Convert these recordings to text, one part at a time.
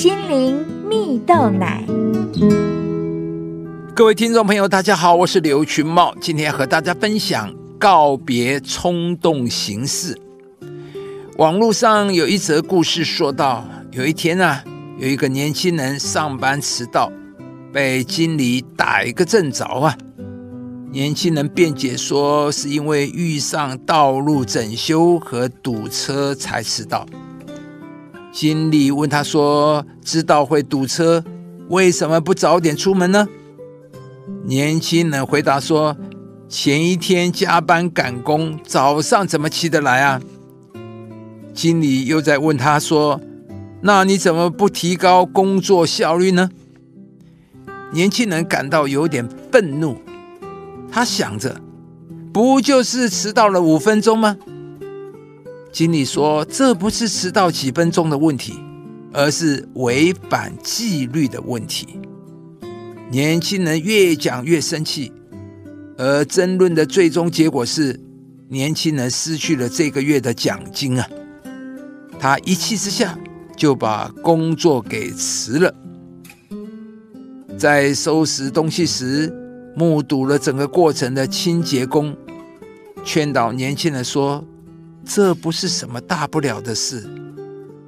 心灵蜜豆奶。各位听众朋友，大家好，我是刘群茂，今天和大家分享告别冲动行事。网络上有一则故事，说到有一天啊，有一个年轻人上班迟到，被经理打一个正着啊。年轻人辩解说，是因为遇上道路整修和堵车才迟到。经理问他说：“知道会堵车，为什么不早点出门呢？”年轻人回答说：“前一天加班赶工，早上怎么起得来啊？”经理又在问他说：“那你怎么不提高工作效率呢？”年轻人感到有点愤怒。他想着，不就是迟到了五分钟吗？经理说，这不是迟到几分钟的问题，而是违反纪律的问题。年轻人越讲越生气，而争论的最终结果是，年轻人失去了这个月的奖金啊！他一气之下就把工作给辞了。在收拾东西时。目睹了整个过程的清洁工劝导年轻人说：“这不是什么大不了的事，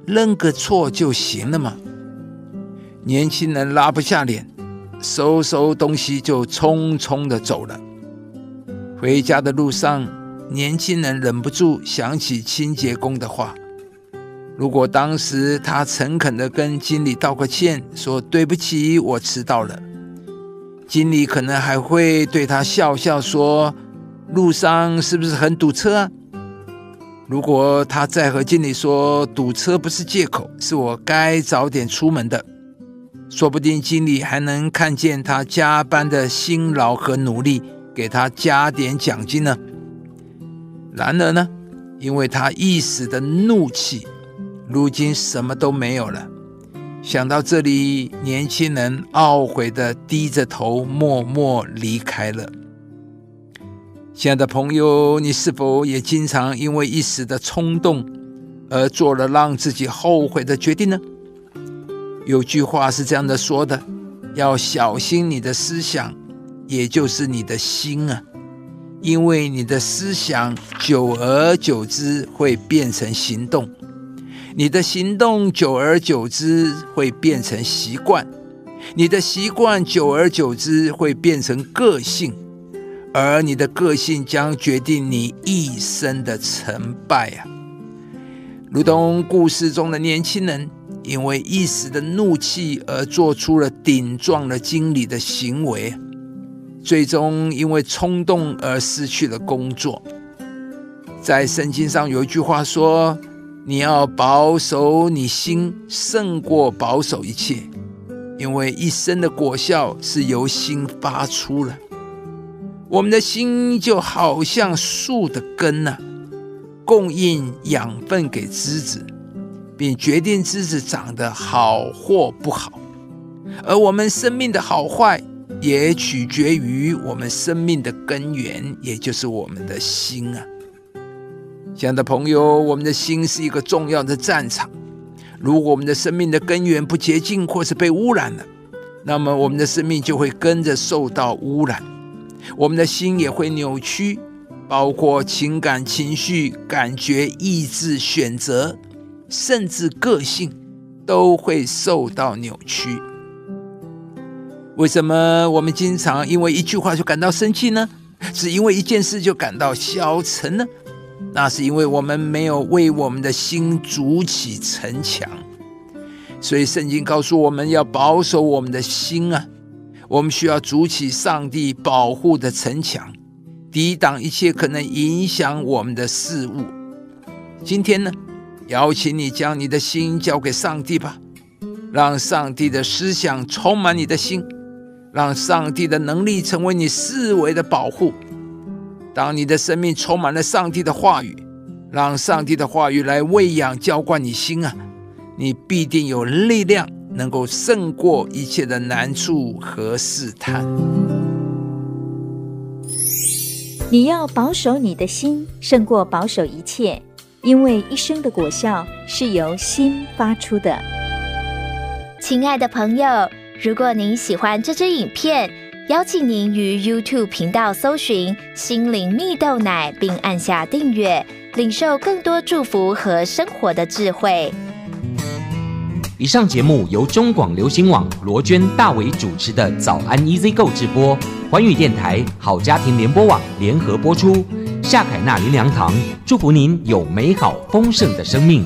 认个错就行了嘛。”年轻人拉不下脸，收收东西就匆匆的走了。回家的路上，年轻人忍不住想起清洁工的话：如果当时他诚恳的跟经理道个歉，说对不起，我迟到了。经理可能还会对他笑笑说：“路上是不是很堵车啊？”如果他再和经理说：“堵车不是借口，是我该早点出门的。”说不定经理还能看见他加班的辛劳和努力，给他加点奖金呢。然而呢，因为他一时的怒气，如今什么都没有了。想到这里，年轻人懊悔的低着头，默默离开了。亲爱的朋友，你是否也经常因为一时的冲动而做了让自己后悔的决定呢？有句话是这样的说的：要小心你的思想，也就是你的心啊，因为你的思想久而久之会变成行动。你的行动久而久之会变成习惯，你的习惯久而久之会变成个性，而你的个性将决定你一生的成败啊！如同故事中的年轻人，因为一时的怒气而做出了顶撞了经理的行为，最终因为冲动而失去了工作。在圣经上有一句话说。你要保守你心，胜过保守一切，因为一生的果效是由心发出了。我们的心就好像树的根呐，供应养分给枝子，并决定枝子长得好或不好。而我们生命的好坏，也取决于我们生命的根源，也就是我们的心啊。亲爱的朋友，我们的心是一个重要的战场。如果我们的生命的根源不洁净，或是被污染了，那么我们的生命就会跟着受到污染，我们的心也会扭曲，包括情感、情绪、感觉、意志、选择，甚至个性都会受到扭曲。为什么我们经常因为一句话就感到生气呢？是因为一件事就感到消沉呢？那是因为我们没有为我们的心筑起城墙，所以圣经告诉我们要保守我们的心啊。我们需要筑起上帝保护的城墙，抵挡一切可能影响我们的事物。今天呢，邀请你将你的心交给上帝吧，让上帝的思想充满你的心，让上帝的能力成为你思维的保护。当你的生命充满了上帝的话语，让上帝的话语来喂养、浇灌你心啊，你必定有力量，能够胜过一切的难处和试探。你要保守你的心，胜过保守一切，因为一生的果效是由心发出的。亲爱的朋友，如果您喜欢这支影片，邀请您于 YouTube 频道搜寻“心灵蜜豆奶”，并按下订阅，领受更多祝福和生活的智慧。以上节目由中广流行网罗娟、大伟主持的《早安 Easy Go》直播，环宇电台好家庭联播网联合播出。夏凯纳林粮堂祝福您有美好丰盛的生命。